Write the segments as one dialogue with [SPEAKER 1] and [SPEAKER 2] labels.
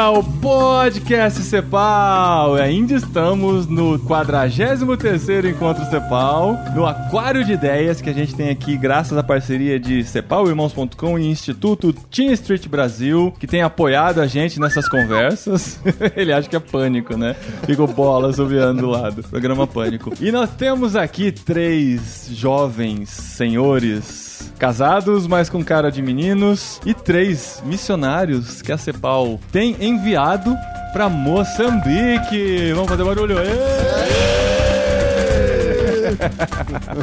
[SPEAKER 1] Ao Podcast Cepal. Ainda estamos no 43º Encontro Cepal, no Aquário de Ideias que a gente tem aqui graças à parceria de cepalimãos.com e Instituto Team Street Brasil, que tem apoiado a gente nessas conversas. Ele acha que é pânico, né? Ficou bola subiando do lado. Programa Pânico. E nós temos aqui três jovens senhores casados, mas com cara de meninos, e três missionários que a CEPAL tem enviado para Moçambique. Vamos fazer barulho.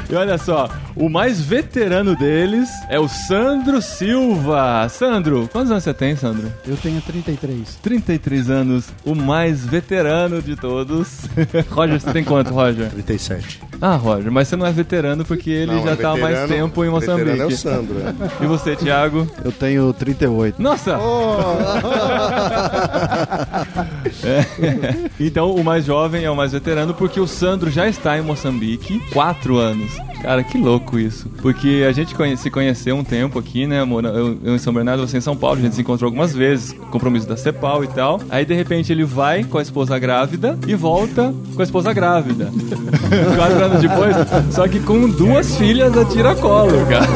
[SPEAKER 1] E olha só, o mais veterano deles é o Sandro Silva. Sandro, quantos anos você tem, Sandro?
[SPEAKER 2] Eu tenho 33.
[SPEAKER 1] 33 anos, o mais veterano de todos. Roger, você tem quanto, Roger?
[SPEAKER 3] 37.
[SPEAKER 1] Ah, Roger, mas você não é veterano porque ele
[SPEAKER 3] Não,
[SPEAKER 1] já
[SPEAKER 3] é
[SPEAKER 1] tá há mais tempo em Moçambique.
[SPEAKER 3] veterano é o Sandro, é.
[SPEAKER 1] E você, Thiago?
[SPEAKER 4] Eu tenho 38.
[SPEAKER 1] Nossa! É. Então, o mais jovem é o mais veterano, porque o Sandro já está em Moçambique, quatro anos. Cara, que louco isso. Porque a gente se conheceu um tempo aqui, né? mora- Eu, eu em São Bernardo, você em São Paulo, a gente se encontrou algumas vezes, compromisso da CEPAL e tal. Aí, de repente, ele vai com a esposa grávida e volta com a esposa grávida. quatro anos depois, só que com duas filhas a tiracolo, cara.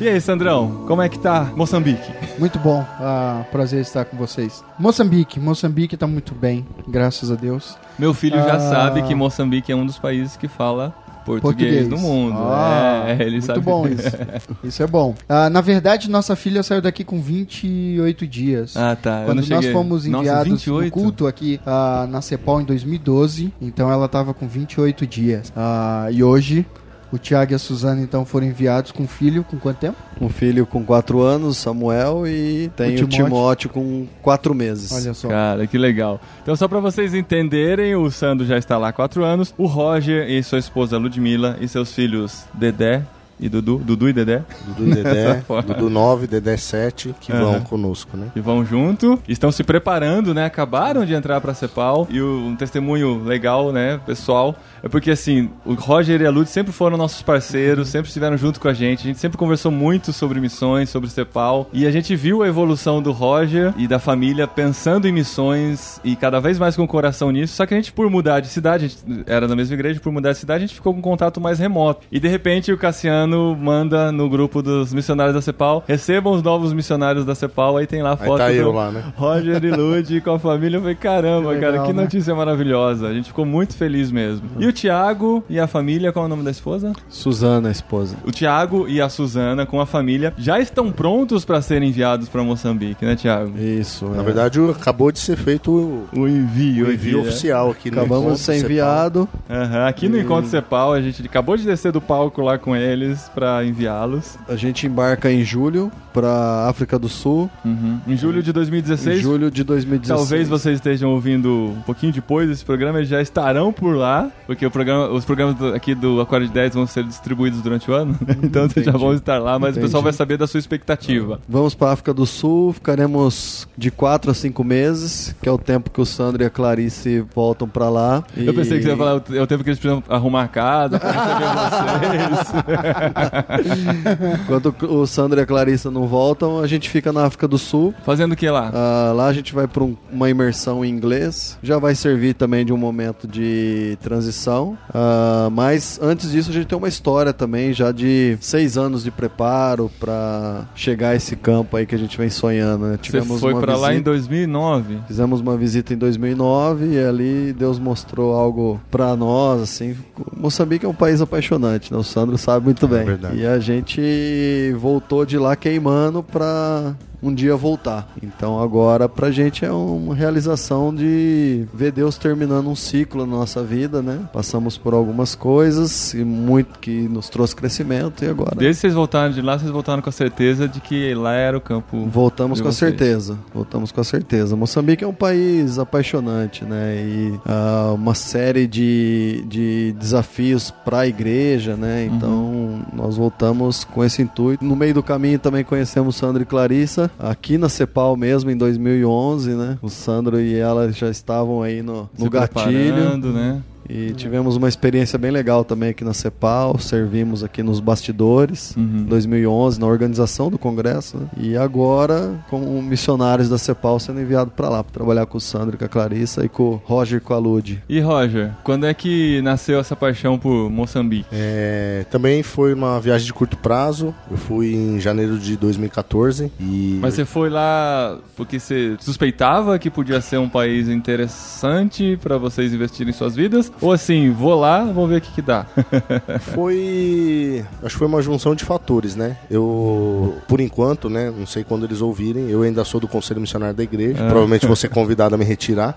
[SPEAKER 1] E aí, Sandrão, como é que tá Moçambique?
[SPEAKER 2] Muito bom. Ah, prazer estar com vocês. Moçambique. Moçambique tá muito bem, graças a Deus.
[SPEAKER 1] Meu filho já
[SPEAKER 2] Ah.
[SPEAKER 1] sabe que Moçambique é um dos países que fala português, do mundo.
[SPEAKER 2] Ah,
[SPEAKER 1] é, ele
[SPEAKER 2] muito
[SPEAKER 1] sabe.
[SPEAKER 2] bom isso. Isso é bom. Ah, na verdade, nossa filha saiu daqui com 28 dias.
[SPEAKER 1] Ah, tá.
[SPEAKER 2] Quando nós fomos
[SPEAKER 1] Nossa,
[SPEAKER 2] enviados
[SPEAKER 1] 28?
[SPEAKER 2] no culto aqui ah, na CEPOL em 2012, então ela estava com 28 dias. Ah, e hoje o Tiago e a Suzana então foram enviados com um filho com quanto tempo?
[SPEAKER 4] Um filho com 4 anos, Samuel, e tem
[SPEAKER 2] O
[SPEAKER 4] o
[SPEAKER 2] Timóteo.
[SPEAKER 4] Timóteo, com 4 meses.
[SPEAKER 2] Olha só.
[SPEAKER 1] Cara, que legal. Então, só pra vocês entenderem, o Sandro já está lá há quatro anos. O Roger e sua esposa Ludmilla e seus filhos Dedé e Dudu, Dudu e Dedé,
[SPEAKER 3] Dudu Dedé,
[SPEAKER 1] Fora.
[SPEAKER 3] Dudu 9, Dedé 7, que vão conosco, né?
[SPEAKER 1] que vão junto. Estão se preparando, né? Acabaram de entrar pra Cepal. E o- um testemunho legal, né, pessoal, é porque assim, o Roger e a Lud sempre foram nossos parceiros, sempre estiveram junto com a gente. A gente sempre conversou muito sobre missões, sobre Cepal. E a gente viu a evolução do Roger e da família pensando em missões e cada vez mais com o coração nisso. Só que a gente, por mudar de cidade, a gente era da mesma igreja, por mudar de cidade, a gente ficou com um contato mais remoto. E de repente o Cassiano manda no grupo dos missionários da Cepal, recebam os novos missionários da Cepal, aí tem lá a
[SPEAKER 3] Aí
[SPEAKER 1] foto
[SPEAKER 3] tá
[SPEAKER 1] do
[SPEAKER 3] eu lá, né?
[SPEAKER 1] Roger e Lud com a família. Eu falei, caramba,
[SPEAKER 2] Que
[SPEAKER 1] cara,
[SPEAKER 2] legal,
[SPEAKER 1] que
[SPEAKER 2] né?
[SPEAKER 1] notícia maravilhosa. A gente ficou muito feliz mesmo. E o Thiago e a família, qual é o nome da esposa?
[SPEAKER 4] Suzana, a esposa.
[SPEAKER 1] O Thiago e a Suzana com a família já estão prontos para serem enviados para Moçambique, né, Thiago?
[SPEAKER 4] Isso.
[SPEAKER 3] Na
[SPEAKER 4] é.
[SPEAKER 3] verdade, o- acabou de ser feito o,
[SPEAKER 1] O envio,
[SPEAKER 3] o envio
[SPEAKER 1] né?
[SPEAKER 3] oficial aqui no
[SPEAKER 4] Acabamos de ser enviado.
[SPEAKER 1] Aham, Aqui no Encontro Cepal, a gente acabou de descer do palco lá com eles para enviá-los.
[SPEAKER 4] A gente embarca em julho pra África do Sul.
[SPEAKER 1] Uhum. Em julho de
[SPEAKER 4] Em
[SPEAKER 1] 2016.
[SPEAKER 4] julho de 2016.
[SPEAKER 1] Talvez vocês estejam ouvindo um pouquinho depois desse programa, eles já estarão por lá, porque o programa, os programas do- aqui do Aquário de 10 vão ser distribuídos durante o ano, então vocês já
[SPEAKER 4] Entendi.
[SPEAKER 1] vão estar lá, mas o
[SPEAKER 4] Entendi.
[SPEAKER 1] pessoal vai saber da sua expectativa.
[SPEAKER 4] Vamos pra África do Sul, ficaremos de 4 a cinco meses, que é o tempo que o Sandro e a Clarice voltam pra lá.
[SPEAKER 1] Eu pensei que você ia falar, é o tempo que eles precisam arrumar a casa receber vocês.
[SPEAKER 4] Enquanto o Sandro e a Clarissa não voltam, a gente fica na África do Sul.
[SPEAKER 1] Fazendo o que lá?
[SPEAKER 4] Ah, lá a gente vai para uma imersão em inglês. Já vai servir também de um momento de transição. Ah, mas antes disso a gente tem uma história também já de seis anos de preparo para chegar a esse campo aí que a gente vem sonhando. Né?
[SPEAKER 1] Você foi
[SPEAKER 4] uma
[SPEAKER 1] pra lá em
[SPEAKER 4] visita-
[SPEAKER 1] 2009.
[SPEAKER 4] Fizemos uma visita em 2009 e ali Deus mostrou algo pra nós, assim. Moçambique é um país apaixonante, né? O Sandro sabe muito bem.
[SPEAKER 3] Verdade.
[SPEAKER 4] E a gente voltou de lá queimando pra um dia voltar. Então agora pra gente é uma realização de ver Deus terminando um ciclo na nossa vida, né? Passamos por algumas coisas e muito que nos trouxe crescimento e agora
[SPEAKER 1] Desde que vocês voltaram de lá, vocês voltaram com a certeza de que lá era o campo.
[SPEAKER 4] Voltamos com a
[SPEAKER 1] vocês.
[SPEAKER 4] certeza. Voltamos com a certeza. Moçambique é um país apaixonante, né? E ah, uma série de, de desafios para a igreja, né? Então nós voltamos com esse intuito. No meio do caminho também conhecemos Sandro e Clarissa, aqui na Cepal mesmo, em 2011, né? O Sandro e ela já estavam aí no, no gatilho.
[SPEAKER 1] né?
[SPEAKER 4] E tivemos uma experiência bem legal também aqui na CEPAL, servimos aqui nos bastidores,
[SPEAKER 1] Uhum.
[SPEAKER 4] em 2011, na organização do congresso, né? e agora como missionários da CEPAL sendo enviados para lá, para trabalhar com o Sandro, e com a Clarissa e com o Roger e com a Lud.
[SPEAKER 1] E Roger, quando é que nasceu essa paixão por Moçambique?
[SPEAKER 3] É, também foi uma viagem de curto prazo. Eu fui em janeiro de 2014 e
[SPEAKER 1] Mas você foi lá porque você suspeitava que podia ser um país interessante pra vocês investirem suas vidas? Ou assim, vou lá, vamos ver o que que dá?
[SPEAKER 3] foi, acho que foi uma junção de fatores, né? Eu, por enquanto, né, não sei quando eles ouvirem, eu ainda sou do conselho missionário da igreja. Provavelmente vou ser convidado a me retirar,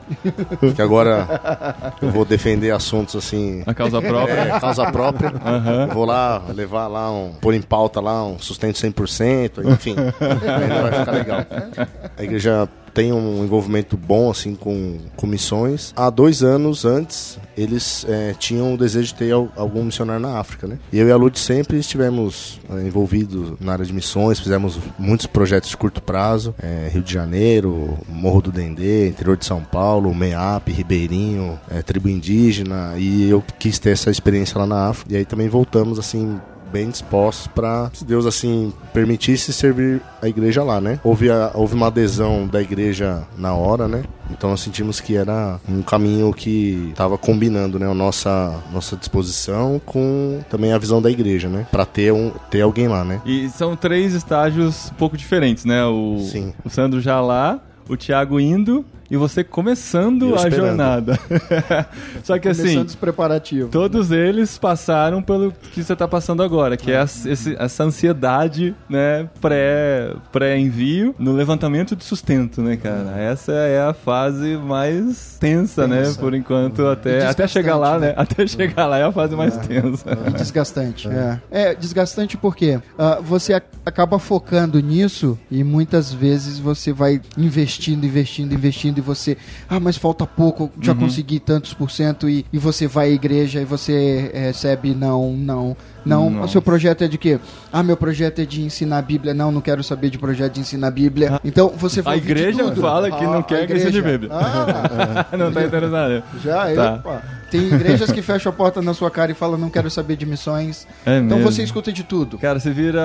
[SPEAKER 3] porque agora eu vou defender assuntos assim
[SPEAKER 1] A causa própria?
[SPEAKER 3] É, causa própria.
[SPEAKER 1] Aham.
[SPEAKER 3] Vou lá levar lá um. pôr em pauta lá um sustento 100%, enfim. ainda vai ficar legal. A igreja tem um envolvimento bom assim com, missões. Há dois anos antes, eles é, tinham o desejo de ter al- algum missionário na África, né? E eu e a Lud sempre estivemos é, envolvidos na área de missões, fizemos muitos projetos de curto prazo, é, Rio de Janeiro, Morro do Dendê, interior de São Paulo, MEAP, Ribeirinho, é, tribo indígena, e eu quis ter essa experiência lá na África. E aí também voltamos assim bem dispostos para, se Deus assim permitisse, servir a igreja lá, né? Houve, a- houve uma adesão da igreja na hora, né? Então nós sentimos que era um caminho que estava combinando, né, a nossa nossa disposição com também a visão da igreja, né? Para ter um ter alguém lá, né?
[SPEAKER 1] E são três estágios um pouco diferentes, né? O,
[SPEAKER 3] Sim.
[SPEAKER 1] o Sandro já lá, o Thiago indo e você começando a jornada. Só que assim,
[SPEAKER 2] os preparativos.
[SPEAKER 1] todos eles passaram pelo que você está passando agora, que é essa, esse- essa ansiedade, né, pré- pré-envio no levantamento de sustento, né, cara? Essa é a fase mais tensa, né,
[SPEAKER 2] Tensa.
[SPEAKER 1] por enquanto, até,
[SPEAKER 2] E
[SPEAKER 1] até chegar lá,
[SPEAKER 2] desgastante,
[SPEAKER 1] né? Até chegar lá é a fase mais tensa.
[SPEAKER 2] E desgastante. É. é, desgastante porque ah, você ac- acaba focando nisso e muitas vezes você vai investindo, investindo, investindo e você, ah, mas falta pouco, já
[SPEAKER 1] Uhum.
[SPEAKER 2] consegui tantos por cento e, e você vai à igreja e você recebe não, não, não.
[SPEAKER 1] Não.
[SPEAKER 2] O seu projeto é de quê? Ah, meu projeto é de ensinar a Bíblia. Não, não quero saber de projeto de ensinar a Bíblia. Então você vai
[SPEAKER 1] A
[SPEAKER 2] de
[SPEAKER 1] igreja fala que não
[SPEAKER 2] Ah,
[SPEAKER 1] quer
[SPEAKER 2] a
[SPEAKER 1] que
[SPEAKER 2] igreja.
[SPEAKER 1] Bíblia.
[SPEAKER 2] Ah,
[SPEAKER 1] Não tá interessado.
[SPEAKER 2] já,
[SPEAKER 1] Tá.
[SPEAKER 2] opa. Tem igrejas que fecham a porta na sua cara e falam, não quero saber de missões.
[SPEAKER 1] É
[SPEAKER 2] Então
[SPEAKER 1] mesmo.
[SPEAKER 2] você escuta de tudo.
[SPEAKER 1] Cara, você vira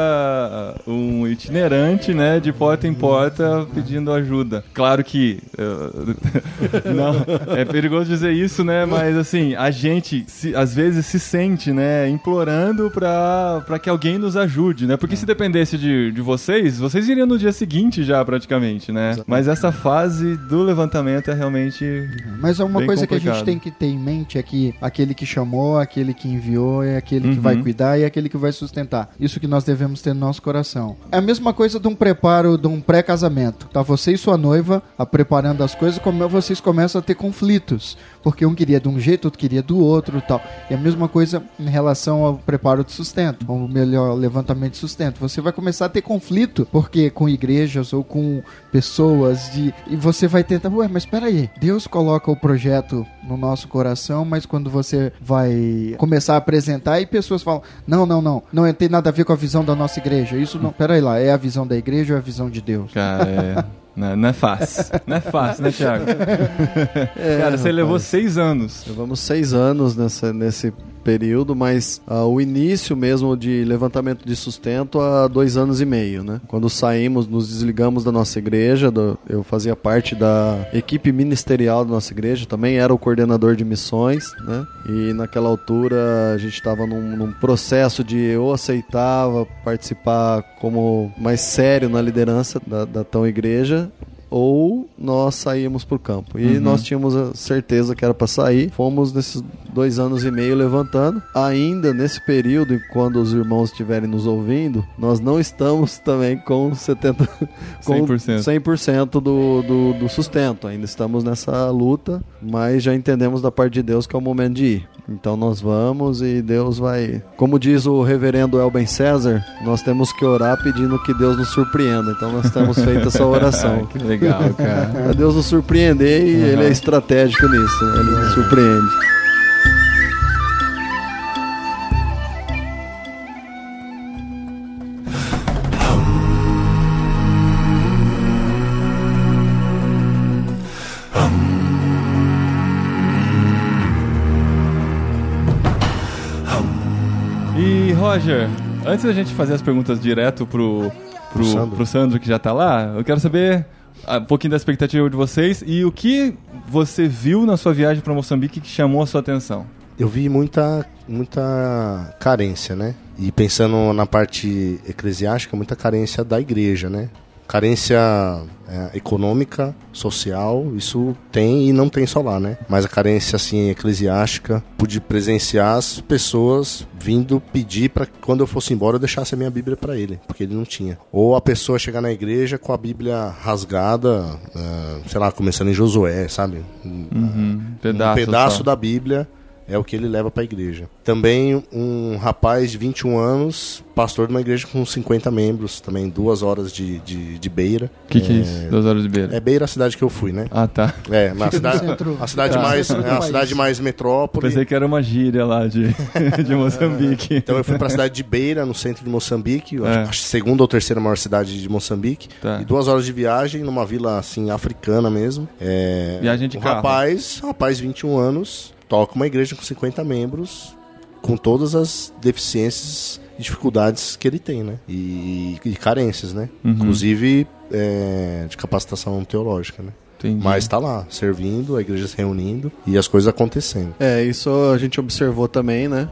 [SPEAKER 1] uh, um itinerante, né, de porta em porta pedindo ajuda. Claro que uh, não, é perigoso dizer isso, né, mas assim, a gente se- às vezes se sente, né, implorando pra, pra que alguém nos ajude, né? Porque se dependesse de, de vocês, vocês iriam no dia seguinte já praticamente, né? Mas essa fase do levantamento é realmente
[SPEAKER 2] Mas é uma coisa que a
[SPEAKER 1] complicado.
[SPEAKER 2] gente tem que ter em mente é que aquele que chamou, aquele que enviou, é aquele que
[SPEAKER 1] Uhum.
[SPEAKER 2] vai cuidar e é aquele que vai sustentar. Isso que nós devemos ter no nosso coração. É a mesma coisa de um preparo, de um pré-casamento. Tá você e sua noiva a preparando as coisas, como vocês começam a ter conflitos. Porque um queria de um jeito, outro queria do outro e tal. E a mesma coisa em relação ao preparo de sustento, ou melhor, levantamento de sustento. Você vai começar a ter conflito, porque com igrejas ou com pessoas de e você vai tentar, ué, mas espera aí. Deus coloca o projeto no nosso coração, mas quando você vai começar a apresentar e pessoas falam: "Não, não, não, não tem nada a ver com a visão da nossa igreja". Isso não, pera aí lá, é a visão da igreja ou é a visão de Deus?
[SPEAKER 1] Cara, é. Não, não é fácil. Não é fácil, né, Thiago?
[SPEAKER 4] É,
[SPEAKER 1] Cara, você
[SPEAKER 4] rapaz.
[SPEAKER 1] levou seis anos.
[SPEAKER 4] Levamos seis anos nessa, nesse período, mas ah, o início mesmo de levantamento de sustento há dois anos e meio, né? Quando saímos, nos desligamos da nossa igreja, do- eu fazia parte da equipe ministerial da nossa igreja, também era o coordenador de missões, né? E naquela altura a gente estava num, num processo de eu aceitava participar como mais sério na liderança da, da tão igreja ou nós saímos pro campo. E
[SPEAKER 1] Uhum.
[SPEAKER 4] nós tínhamos a certeza que era para sair. Fomos nesses dois anos e meio levantando. Ainda nesse período, quando os irmãos estiverem nos ouvindo, nós não estamos também com 70 com
[SPEAKER 1] 100%.
[SPEAKER 4] 100% do, do, do sustento. Ainda estamos nessa luta, mas já entendemos da parte de Deus que é o momento de ir. Então nós vamos e Deus vai. Como diz o reverendo Elben César, nós temos que orar pedindo que Deus nos surpreenda. Então nós temos feito essa oração.
[SPEAKER 1] que legal, cara.
[SPEAKER 4] Pra Deus nos surpreender e ele é estratégico nisso, né? ele nos surpreende.
[SPEAKER 1] Roger, antes da gente fazer as perguntas direto pro, pro,
[SPEAKER 3] Sandro.
[SPEAKER 1] pro Sandro que já tá lá, eu quero saber um pouquinho da expectativa de vocês e o que você viu na sua viagem para Moçambique que chamou a sua atenção.
[SPEAKER 3] Eu vi muita, muita carência, né? E pensando na parte eclesiástica, muita carência da igreja, né? Carência é, econômica, social, isso tem e não tem só lá, né? Mas a carência, assim, eclesiástica, pude presenciar as pessoas vindo pedir para quando eu fosse embora eu deixasse a minha Bíblia para ele, porque ele não tinha. Ou a pessoa chegar na igreja com a Bíblia rasgada, é, sei lá, começando em Josué, sabe?
[SPEAKER 1] Uhum, pedaço,
[SPEAKER 3] um pedaço
[SPEAKER 1] só.
[SPEAKER 3] da Bíblia é o que ele leva para a igreja. Também um rapaz de 21 anos, pastor de uma igreja com 50 membros, também duas horas de, de, de Beira.
[SPEAKER 1] O que, que é isso? Duas horas de beira.
[SPEAKER 3] É Beira a cidade que eu fui, né?
[SPEAKER 1] Ah, tá.
[SPEAKER 3] É, na cidade, a cidade
[SPEAKER 1] Tá.
[SPEAKER 3] mais, é a cidade mais metrópole.
[SPEAKER 1] Pensei que era uma gíria lá de, de Moçambique.
[SPEAKER 3] Então eu fui para a cidade de Beira, no centro de Moçambique,
[SPEAKER 1] É.
[SPEAKER 3] acho, acho segunda ou terceira maior cidade de Moçambique.
[SPEAKER 1] Tá.
[SPEAKER 3] E duas horas de viagem numa vila assim africana mesmo. É,
[SPEAKER 1] Viagem de
[SPEAKER 3] um
[SPEAKER 1] carro.
[SPEAKER 3] rapaz, um rapaz de 21 anos, toca uma igreja com 50 membros, com todas as deficiências e dificuldades que ele tem, né? E, e carências, né?
[SPEAKER 1] Uhum.
[SPEAKER 3] Inclusive é, de capacitação teológica, né?
[SPEAKER 1] Entendi.
[SPEAKER 3] Mas tá lá, servindo, a igreja se reunindo e as coisas acontecendo.
[SPEAKER 4] É, isso a gente observou também, né?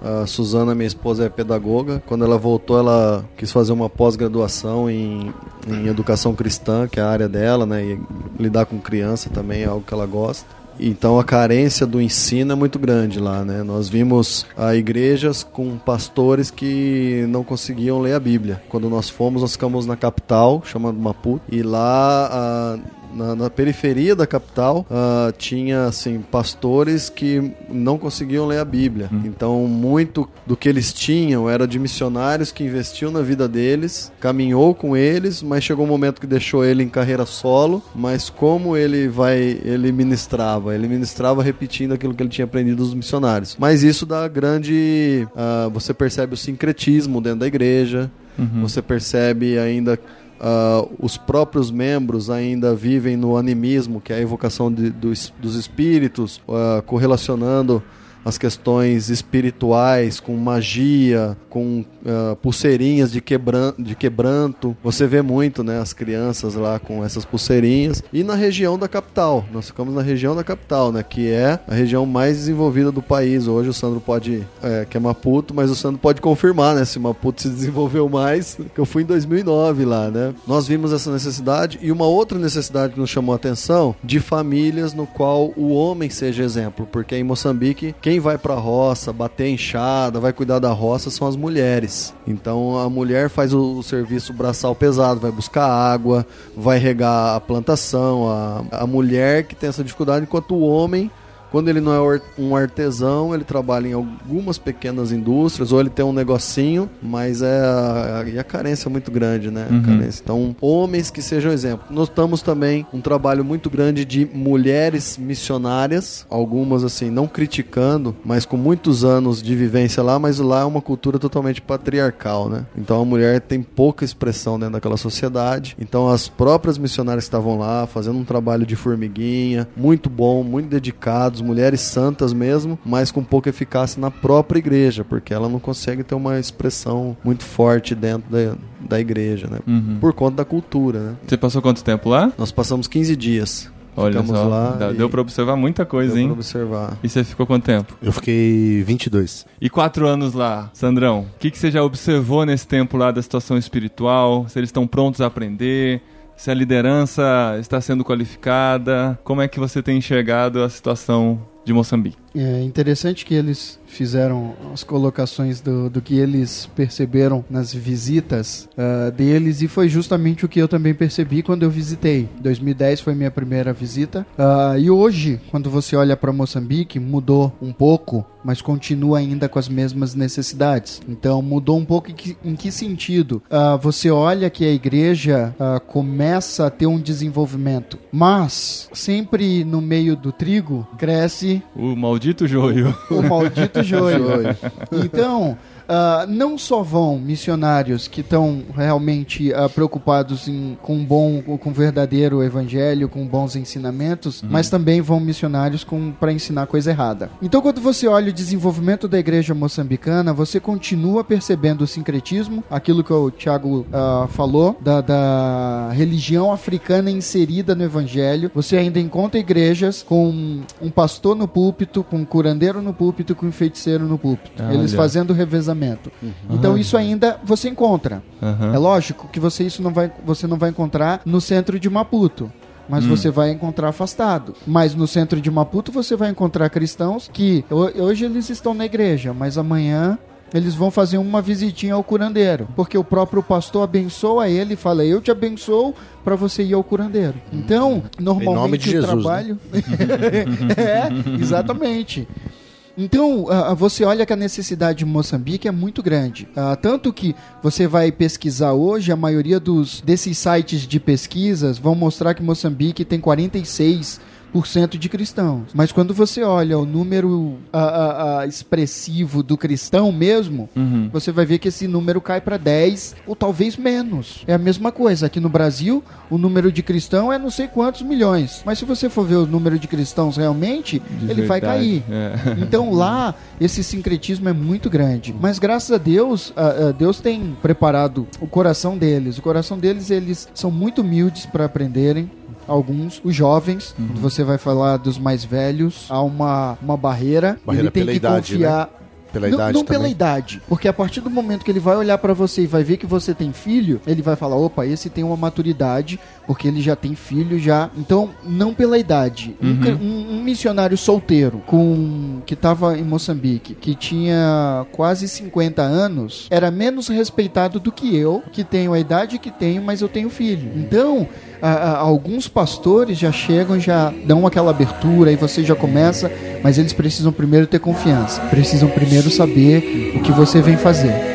[SPEAKER 4] A Suzana, minha esposa, é pedagoga. Quando ela voltou, ela quis fazer uma pós-graduação em, em educação cristã, que é a área dela, né? E lidar com criança também é algo que ela gosta. Então a carência do ensino é muito grande lá, né? Nós vimos ah, igrejas com pastores que não conseguiam ler a Bíblia. Quando nós fomos, nós ficamos na capital, chamada Maputo, e lá ah, na, na periferia da capital ah, tinha assim pastores que não conseguiam ler a Bíblia. Então muito do que eles tinham era de missionários que investiam na vida deles, caminhou com eles, mas chegou um momento que deixou ele em carreira solo. Mas como ele vai, ele ministrava, ele ministrava repetindo aquilo que ele tinha aprendido dos missionários. Mas isso dá grande, ah, você percebe o sincretismo dentro da igreja.
[SPEAKER 1] Uhum.
[SPEAKER 4] Você percebe ainda ah, os próprios membros ainda vivem no animismo, que é a evocação de- dos, dos espíritos, ah, correlacionando as questões espirituais com magia, com ah, pulseirinhas de, quebran de quebranto. Você vê muito, né, as crianças lá com essas pulseirinhas. E na região da capital, nós ficamos na região da capital, né, que é a região mais desenvolvida do país. Hoje o Sandro pode, é, que é Maputo, mas o Sandro pode confirmar, né, se Maputo se desenvolveu mais, que eu fui em 2009 lá, né. Nós vimos essa necessidade e uma outra necessidade que nos chamou a atenção de famílias no qual o homem seja exemplo, porque em Moçambique quem vai pra roça, bater enxada, vai cuidar da roça são as mulheres. Então a mulher faz o, o serviço braçal pesado, vai buscar água, vai regar a plantação, a, a mulher que tem essa dificuldade, enquanto o homem quando ele não é um artesão, ele trabalha em algumas pequenas indústrias, ou ele tem um negocinho, mas é a, a- e a carência é muito grande, né?
[SPEAKER 1] Uhum.
[SPEAKER 4] Então, homens que sejam exemplo. Notamos também um trabalho muito grande de mulheres missionárias, algumas assim, não criticando, mas com muitos anos de vivência lá, mas lá é uma cultura totalmente patriarcal, né? Então a mulher tem pouca expressão dentro daquela sociedade. Então as próprias missionárias que estavam lá fazendo um trabalho de formiguinha, muito bom, muito dedicados, mulheres santas mesmo, mas com pouca eficácia na própria igreja, porque ela não consegue ter uma expressão muito forte dentro da, da igreja, né?
[SPEAKER 1] Uhum.
[SPEAKER 4] Por conta da cultura, né?
[SPEAKER 1] Você passou quanto tempo lá?
[SPEAKER 4] Nós passamos 15 dias.
[SPEAKER 1] Olha
[SPEAKER 4] Ficamos
[SPEAKER 1] só,
[SPEAKER 4] lá e-
[SPEAKER 1] deu pra observar muita coisa,
[SPEAKER 4] Deu
[SPEAKER 1] hein?
[SPEAKER 4] pra observar.
[SPEAKER 1] E você ficou quanto tempo?
[SPEAKER 3] Eu fiquei 22.
[SPEAKER 1] E quatro anos lá, Sandrão, o que, que você já observou nesse tempo lá da situação espiritual? Se eles estão prontos a aprender? Se a liderança está sendo qualificada, como é que você tem enxergado a situação de Moçambique?
[SPEAKER 2] É interessante que eles fizeram as colocações do, do que eles perceberam nas visitas uh, deles e foi justamente o que eu também percebi quando eu visitei. 2010 foi minha primeira visita uh, e hoje, quando você olha para Moçambique, mudou um pouco, mas continua ainda com as mesmas necessidades. Então mudou um pouco em que, em que sentido? Uh, você olha que a igreja começa a ter um desenvolvimento, mas sempre no meio do trigo cresce
[SPEAKER 1] o maldito joio.
[SPEAKER 2] O maldito joio. então, Uh, não só vão missionários que estão realmente uh, preocupados em, com um bom, com verdadeiro evangelho, com bons ensinamentos, uhum. mas também vão missionários para ensinar coisa errada. Então, quando você olha o desenvolvimento da igreja moçambicana, você continua percebendo o sincretismo, aquilo que o Tiago uh, falou, da, da, religião africana inserida no evangelho. Você ainda encontra igrejas com um pastor no púlpito, com um curandeiro no púlpito, com um feiticeiro no púlpito. Eles fazendo revezamento casamento. Uhum. Então isso ainda você encontra. Uhum. É lógico que você isso não vai, você não vai encontrar no centro de Maputo mas hum. você vai encontrar afastado. Mas no centro de Maputo você vai encontrar cristãos que hoje eles estão na igreja, mas amanhã eles vão fazer uma visitinha ao curandeiro, porque o próprio pastor abençoa ele e fala: "Eu te abençoo para você ir ao curandeiro". Então, normalmente o Jesus, né? trabalho né? é, exatamente. Então, uh, você olha que a necessidade de Moçambique é muito grande. Uh, tanto que você vai pesquisar hoje, a maioria dos, desses sites de pesquisas vão mostrar que Moçambique tem 46 de cristãos. Mas quando você olha o número a, a, expressivo do cristão mesmo, uhum. você vai ver que esse número cai para 10 ou talvez menos. É a mesma coisa. Aqui no Brasil, o número de cristão é não sei quantos milhões. Mas se você for ver o número de cristãos realmente, de ele verdade. vai cair. É. Então lá, esse sincretismo é muito grande. Mas graças a Deus, a, Deus tem preparado o coração deles. O coração deles, eles são muito humildes para aprenderem alguns, os jovens, uhum. você vai falar dos mais velhos, há uma, uma barreira,
[SPEAKER 3] barreira
[SPEAKER 2] ele tem que
[SPEAKER 3] idade,
[SPEAKER 2] confiar.
[SPEAKER 3] Né? Pela
[SPEAKER 2] não,
[SPEAKER 3] idade
[SPEAKER 2] não pela idade, porque a partir do momento que ele vai olhar para você e vai ver que você tem filho, ele vai falar: opa, esse tem uma maturidade, porque ele já tem filho já. Então, não pela idade. Uhum. Um, um, missionário solteiro com que estava em Moçambique, que tinha quase 50 anos, era menos respeitado do que eu, que tenho a idade que tenho, mas eu tenho filho. Então, a, a, alguns pastores já chegam, já dão aquela abertura e você já começa, mas eles precisam primeiro ter confiança, precisam primeiro saber o que você vem fazer.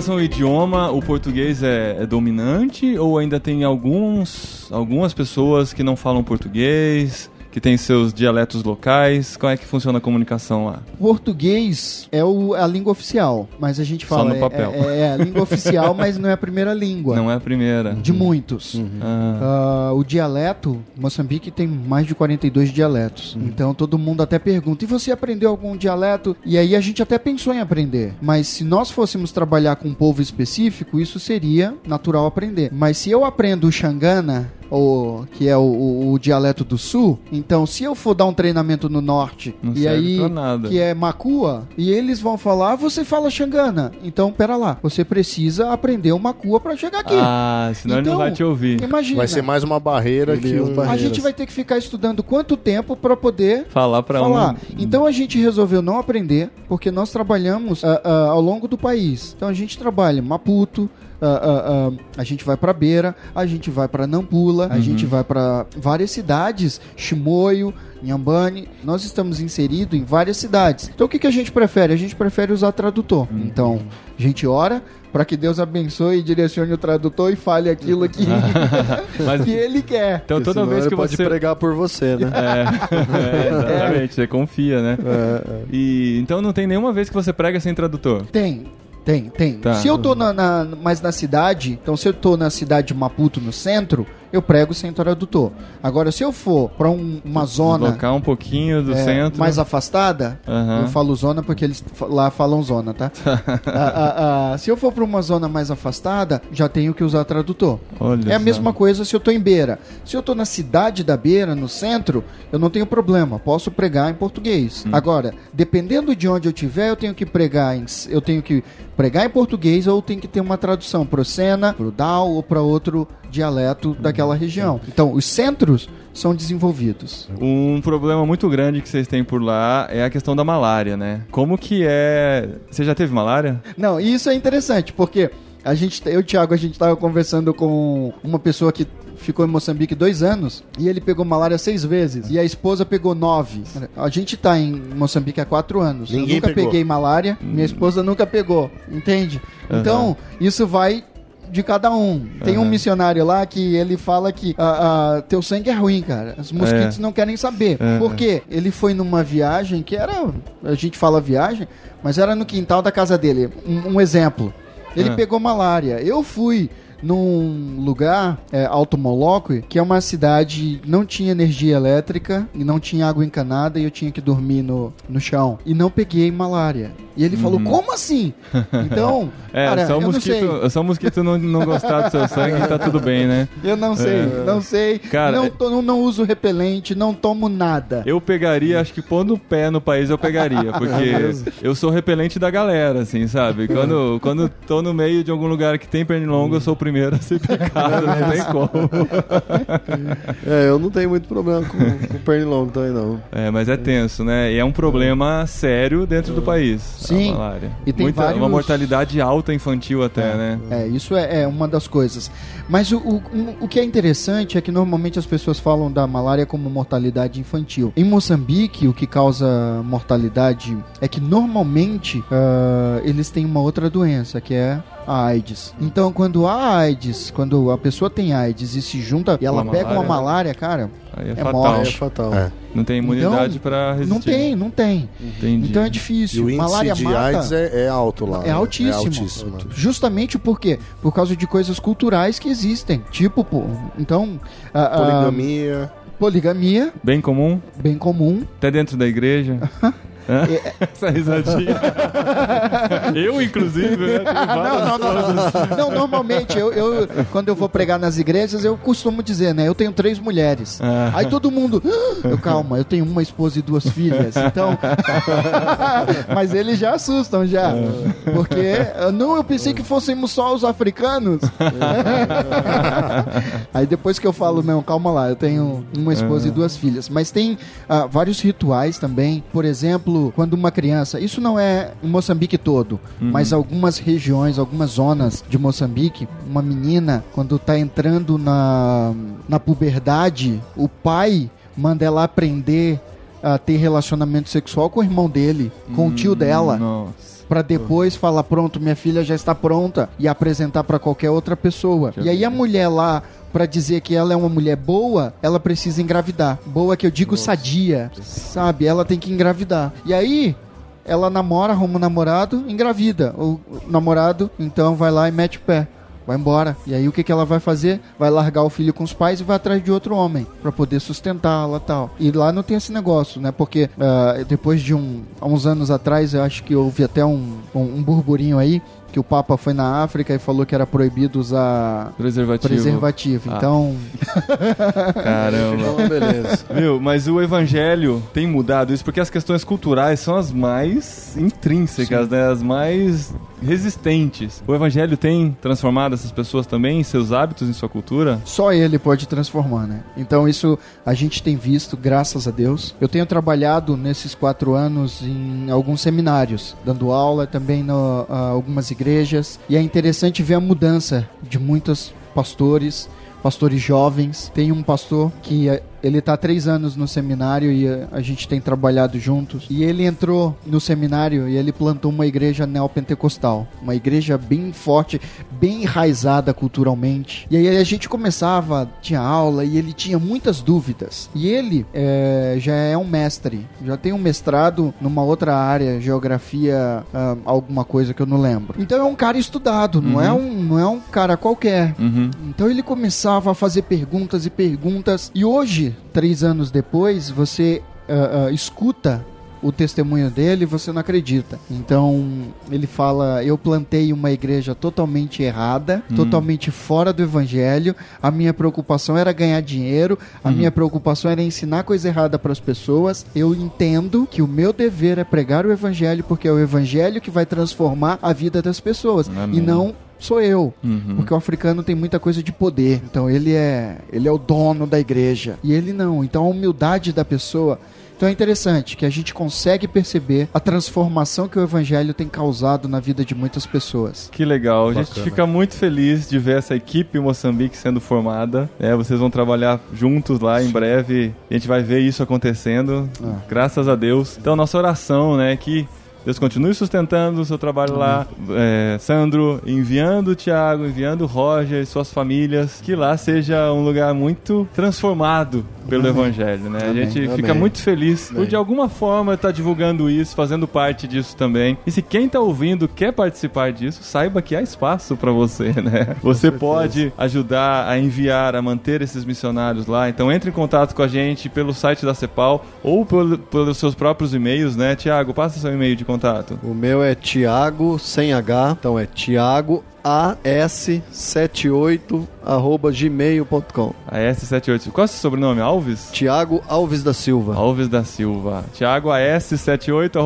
[SPEAKER 1] Relação ao idioma, o português é, é, dominante ou ainda tem alguns, algumas pessoas que não falam português? Que tem seus dialetos locais. Como é que funciona a comunicação lá?
[SPEAKER 2] Português é o, a língua oficial, mas a gente fala.
[SPEAKER 1] Só no papel.
[SPEAKER 2] É, é, é a língua oficial, mas não é a primeira língua.
[SPEAKER 1] Não é a primeira.
[SPEAKER 2] De muitos. Uhum. Uh, o dialeto, Moçambique tem mais de 42 dialetos. Uhum. Então todo mundo até pergunta: e você aprendeu algum dialeto? E aí a gente até pensou em aprender. Mas se nós fôssemos trabalhar com um povo específico, isso seria natural aprender. Mas se eu aprendo o Xangana, o, que é o, o, o, dialeto do sul. Então, se eu for dar um treinamento no norte
[SPEAKER 1] Não
[SPEAKER 2] e aí que é Makua, e eles vão falar, você fala Xangana. Então, pera lá, você precisa aprender o Makua para chegar aqui.
[SPEAKER 1] Ah, senão então, ele não vai te ouvir.
[SPEAKER 2] Imagina.
[SPEAKER 3] Vai ser mais uma barreira que um...
[SPEAKER 2] A gente vai ter que ficar estudando quanto tempo para poder
[SPEAKER 1] falar para
[SPEAKER 2] falar. Um... Então a gente resolveu não aprender, porque nós trabalhamos uh, uh, ao longo do país. Então a gente trabalha Maputo, uh, uh, a gente vai para Beira, a gente vai para Nampula, a uhum. gente vai para várias cidades, Chimoio, Nhambane, nós estamos inseridos em várias cidades. Então o que, que a gente prefere? A gente prefere usar tradutor. Uhum. Então, a gente ora para que Deus abençoe e direcione o tradutor e fale aquilo que, Mas, que ele quer.
[SPEAKER 1] Então toda vez que
[SPEAKER 4] pode
[SPEAKER 1] você
[SPEAKER 4] pregar por você, né?
[SPEAKER 1] É, é exatamente, você confia, né? É, é. E então não tem nenhuma vez que você prega sem tradutor.
[SPEAKER 2] Tem. Tem, tem. Tá. Se eu tô na, na, mais na cidade, então se eu tô na cidade de Maputo, no centro, eu prego sem tradutor. Agora, se eu for para um, uma zona
[SPEAKER 1] Deslocar um pouquinho do
[SPEAKER 2] é,
[SPEAKER 1] centro.
[SPEAKER 2] mais afastada,
[SPEAKER 1] Aham.
[SPEAKER 2] eu falo zona porque eles lá falam zona, tá? Se eu for para uma zona mais afastada, já tenho que usar tradutor.
[SPEAKER 1] Olha
[SPEAKER 2] É a mesma coisa se eu tô em Beira. Se eu tô na cidade da Beira, no centro, eu não tenho problema, posso pregar em português.
[SPEAKER 1] Hum.
[SPEAKER 2] Agora, dependendo de onde eu tiver, eu tenho que pregar em, eu tenho que pregar em português ou tem que ter uma tradução pro Sena, pro Dal ou para outro dialeto daquela região. Então, os centros são desenvolvidos.
[SPEAKER 1] Um problema muito grande que vocês têm por lá é a questão da malária, né? Como que é. Você já teve malária?
[SPEAKER 2] Não, e isso é interessante, porque a gente, eu e o Thiago, a gente tava conversando com uma pessoa que ficou em Moçambique dois anos e ele pegou malária seis vezes e a esposa pegou nove. A gente tá em Moçambique há quatro anos.
[SPEAKER 3] Ninguém
[SPEAKER 2] eu nunca
[SPEAKER 3] pegou.
[SPEAKER 2] peguei malária, minha esposa nunca pegou, entende? Então, isso vai de cada um. Tem um
[SPEAKER 1] Aham.
[SPEAKER 2] missionário lá que ele fala que ah, ah, teu sangue é ruim, cara. Os mosquitos
[SPEAKER 1] É.
[SPEAKER 2] não querem saber.
[SPEAKER 1] É.
[SPEAKER 2] Por quê? Ele foi numa viagem que era. A gente fala viagem, mas era no quintal da casa dele. Um, um exemplo. Ele
[SPEAKER 1] Ah.
[SPEAKER 2] pegou malária. Eu fui num lugar, é, Alto Moloco, que é uma cidade não tinha energia elétrica e não tinha água encanada e eu tinha que dormir no, no chão. E não peguei malária. E ele falou, como assim? Então.
[SPEAKER 1] É,
[SPEAKER 2] cara,
[SPEAKER 1] só o
[SPEAKER 2] eu não sei.
[SPEAKER 1] mosquito, só o mosquito não, não gostar do seu sangue tá tudo bem, né?
[SPEAKER 2] Eu não sei,
[SPEAKER 1] É.
[SPEAKER 2] não sei.
[SPEAKER 1] Cara,
[SPEAKER 2] não,
[SPEAKER 1] é-
[SPEAKER 2] to- não, não uso repelente, não tomo nada.
[SPEAKER 1] Eu pegaria, acho que pondo o pé no país eu pegaria, porque eu sou repelente da galera, assim, sabe? Quando, quando tô no meio de algum lugar que tem pernilongo, eu sou o primeiro a ser picado, não tem como.
[SPEAKER 4] É, eu não tenho muito problema com, com pernilongo também, não.
[SPEAKER 1] É, mas é tenso, né? E é um problema sério dentro do país,
[SPEAKER 2] Sim. E tem
[SPEAKER 1] Muita-
[SPEAKER 2] vários-
[SPEAKER 1] Uma mortalidade alta infantil até, né?
[SPEAKER 2] É, isso é, é uma das coisas. Mas o, o, o que é interessante é que normalmente as pessoas falam da malária como mortalidade infantil. Em Moçambique, o que causa mortalidade é que normalmente ah, eles têm uma outra doença, que é a AIDS. Então, quando há AIDS, quando a pessoa tem AIDS e se junta e ela
[SPEAKER 1] Uma
[SPEAKER 2] pega uma
[SPEAKER 1] malária.
[SPEAKER 2] malária, cara,
[SPEAKER 1] Aí é,
[SPEAKER 2] É
[SPEAKER 1] fatal.
[SPEAKER 2] morte.
[SPEAKER 4] É fatal.
[SPEAKER 3] É.
[SPEAKER 1] Não tem imunidade
[SPEAKER 2] Então,
[SPEAKER 1] pra resistir.
[SPEAKER 2] não tem, não tem.
[SPEAKER 1] Entendi.
[SPEAKER 2] Então é
[SPEAKER 3] E
[SPEAKER 2] difícil.
[SPEAKER 3] o índice
[SPEAKER 2] malária
[SPEAKER 3] de
[SPEAKER 2] mata.
[SPEAKER 3] AIDS é, é alto lá.
[SPEAKER 2] É
[SPEAKER 3] né?
[SPEAKER 2] altíssimo.
[SPEAKER 3] É altíssimo.
[SPEAKER 2] Justamente por quê? Por causa de coisas culturais que existem. Tipo, pô, então. a- a-
[SPEAKER 3] Poligamia.
[SPEAKER 2] poligamia,
[SPEAKER 1] Bem comum,
[SPEAKER 2] bem comum.
[SPEAKER 1] até dentro da igreja.
[SPEAKER 2] É,
[SPEAKER 1] Essa risadinha. eu, inclusive, né? Várias
[SPEAKER 2] Não, não, não. Não, normalmente, eu, eu- quando eu vou pregar nas igrejas, eu costumo dizer, né? Eu tenho três mulheres.
[SPEAKER 1] Ah.
[SPEAKER 2] Aí todo mundo. "Ah!" Eu, calma, eu tenho uma esposa e duas filhas. Então. Mas eles já assustam já. Porque. ah, Não, eu pensei que fôssemos só os africanos. Aí depois que eu falo, não, calma lá, eu tenho uma esposa e duas filhas. Mas tem ah, vários rituais também. Por exemplo, quando uma criança. Isso não é em Moçambique todo, mas algumas regiões, algumas zonas de Moçambique, uma menina, quando tá entrando na, na puberdade, o pai manda ela aprender a ter relacionamento sexual com o irmão dele, com o tio dela.
[SPEAKER 1] Nossa.
[SPEAKER 2] Pra depois falar, pronto, minha filha já está pronta e apresentar pra qualquer outra pessoa. E aí a mulher lá, pra dizer que ela é uma mulher boa, ela precisa engravidar. Boa que eu digo sadia, sabe? Ela tem que engravidar. E aí ela namora, arruma um namorado, engravida. O namorado então vai lá e mete o pé. Vai embora. E aí o que, que ela vai fazer? Vai largar o filho com os pais e vai atrás de outro homem pra poder sustentá-la e tal. E lá não tem esse negócio, né? Porque ah, depois de um, há uns anos atrás, eu acho que houve até um, um, um burburinho aí que o Papa foi na África e falou que era proibido usar
[SPEAKER 1] Preservativo.
[SPEAKER 2] preservativo.
[SPEAKER 1] Ah.
[SPEAKER 2] Então,
[SPEAKER 1] Caramba.
[SPEAKER 4] Então, beleza.
[SPEAKER 1] Viu, mas o evangelho tem mudado isso porque as questões culturais são as mais intrínsecas, né? As mais resistentes. O evangelho tem transformado essas pessoas também em seus hábitos, em sua cultura?
[SPEAKER 2] só ele pode transformar, né? Então isso a gente tem visto, graças a Deus. Eu tenho trabalhado nesses quatro anos em alguns seminários, dando aula também em algumas igrejas. E é interessante ver a mudança de muitos pastores, pastores jovens. Tem um pastor que eh, ele tá há três anos no seminário e a, gente tem trabalhado juntos. E ele entrou no seminário e ele plantou uma igreja neopentecostal. Uma igreja bem forte, bem enraizada culturalmente. E aí a gente começava, tinha aula e ele tinha muitas dúvidas. E ele é, já é um mestre, já tem um mestrado numa outra área, geografia, ah, alguma coisa que eu não lembro. Então é um cara estudado, não, é um, não é um cara qualquer.
[SPEAKER 1] Uhum.
[SPEAKER 2] Então ele começava a fazer perguntas e perguntas. E hoje, três anos depois, você ah, ah, escuta o testemunho dele e você não acredita. Então ele fala: Eu plantei uma igreja totalmente errada, totalmente fora do evangelho. A minha preocupação era ganhar dinheiro, a minha preocupação era ensinar coisa errada para as pessoas. Eu entendo que o meu dever é pregar o evangelho, porque é o evangelho que vai transformar a vida das pessoas
[SPEAKER 1] Amém.
[SPEAKER 2] e não sou eu.
[SPEAKER 1] Uhum.
[SPEAKER 2] Porque o africano tem muita coisa de poder. Então ele é, ele é o dono da igreja. E ele não. Então a humildade da pessoa. Então é interessante que a gente consegue perceber a transformação que o evangelho tem causado na vida de muitas pessoas.
[SPEAKER 1] Que legal. A gente
[SPEAKER 3] Bacana.
[SPEAKER 1] fica muito feliz de ver essa equipe Moçambique sendo formada. É, vocês vão trabalhar juntos lá em breve. A gente vai ver isso acontecendo.
[SPEAKER 2] Ah.
[SPEAKER 1] Graças a Deus. Então, nossa oração, né, que Deus continue sustentando o seu trabalho lá. É, Sandro, enviando o Thiago, enviando o Roger e suas famílias. Que lá seja um lugar muito transformado pelo Evangelho, né? A
[SPEAKER 2] Amém.
[SPEAKER 1] gente
[SPEAKER 4] Amém.
[SPEAKER 1] fica muito feliz por
[SPEAKER 4] Amém.
[SPEAKER 1] de alguma forma estar divulgando isso, fazendo parte disso também. E se quem tá ouvindo quer participar disso, saiba que há espaço para você, né? Você pode ajudar a enviar, a manter esses missionários lá. Então entre em contato com a gente pelo site da Cepal ou pelo- pelos seus próprios e-mails, né? Tiago, passa seu e-mail de contato.
[SPEAKER 4] O meu é Thiago, sem H, então é Thiago AS78 arroba gmail.com.
[SPEAKER 1] A S78. Qual é o seu sobrenome? Alves?
[SPEAKER 4] Thiago Alves da Silva.
[SPEAKER 1] Alves da Silva. Tiago AS78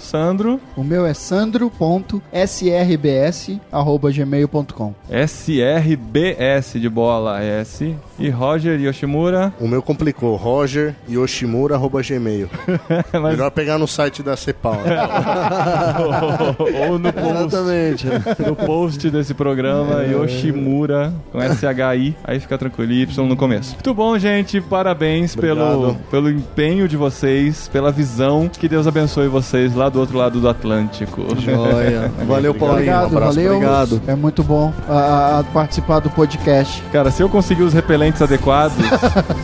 [SPEAKER 1] Sandro
[SPEAKER 2] O meu é sandro.srbs@gmail.com.
[SPEAKER 1] SRBS de bola S e Roger Yoshimura.
[SPEAKER 3] O meu complicou, Roger Yoshimura, arroba gmail.
[SPEAKER 1] Mas-
[SPEAKER 3] Melhor pegar no site da Cepal. né?
[SPEAKER 1] ou no post,
[SPEAKER 4] Exatamente.
[SPEAKER 1] no post desse programa, Yoshimura, com SHI, aí fica tranquilo, Y no começo. Muito bom, gente, parabéns pelo,
[SPEAKER 3] Obrigado.
[SPEAKER 1] pelo empenho de vocês, pela visão, que Deus abençoe vocês lá do outro lado do Atlântico.
[SPEAKER 4] Joia. Valeu, Paulinho.
[SPEAKER 2] Obrigado,
[SPEAKER 4] Um abraço.
[SPEAKER 2] valeu.
[SPEAKER 4] Obrigado.
[SPEAKER 2] É muito bom ah, ah, participar do podcast.
[SPEAKER 1] Cara, se eu conseguir os repelentes adequados,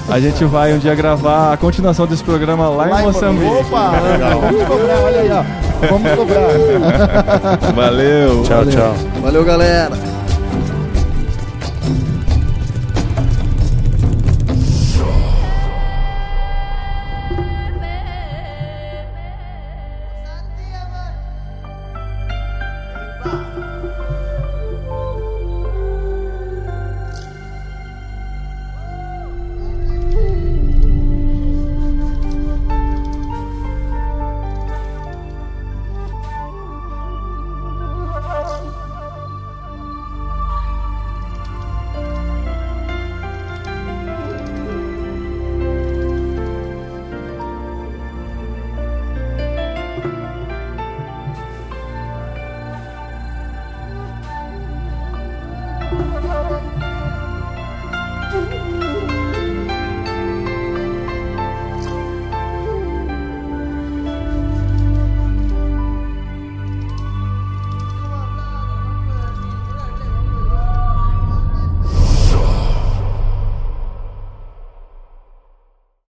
[SPEAKER 1] a gente vai um dia gravar a continuação desse programa lá, em Moçambique.
[SPEAKER 2] Opa! Cobrar, olha aí, ó. Vamos cobrar.
[SPEAKER 1] Valeu!
[SPEAKER 3] tchau, tchau.
[SPEAKER 4] Valeu, galera.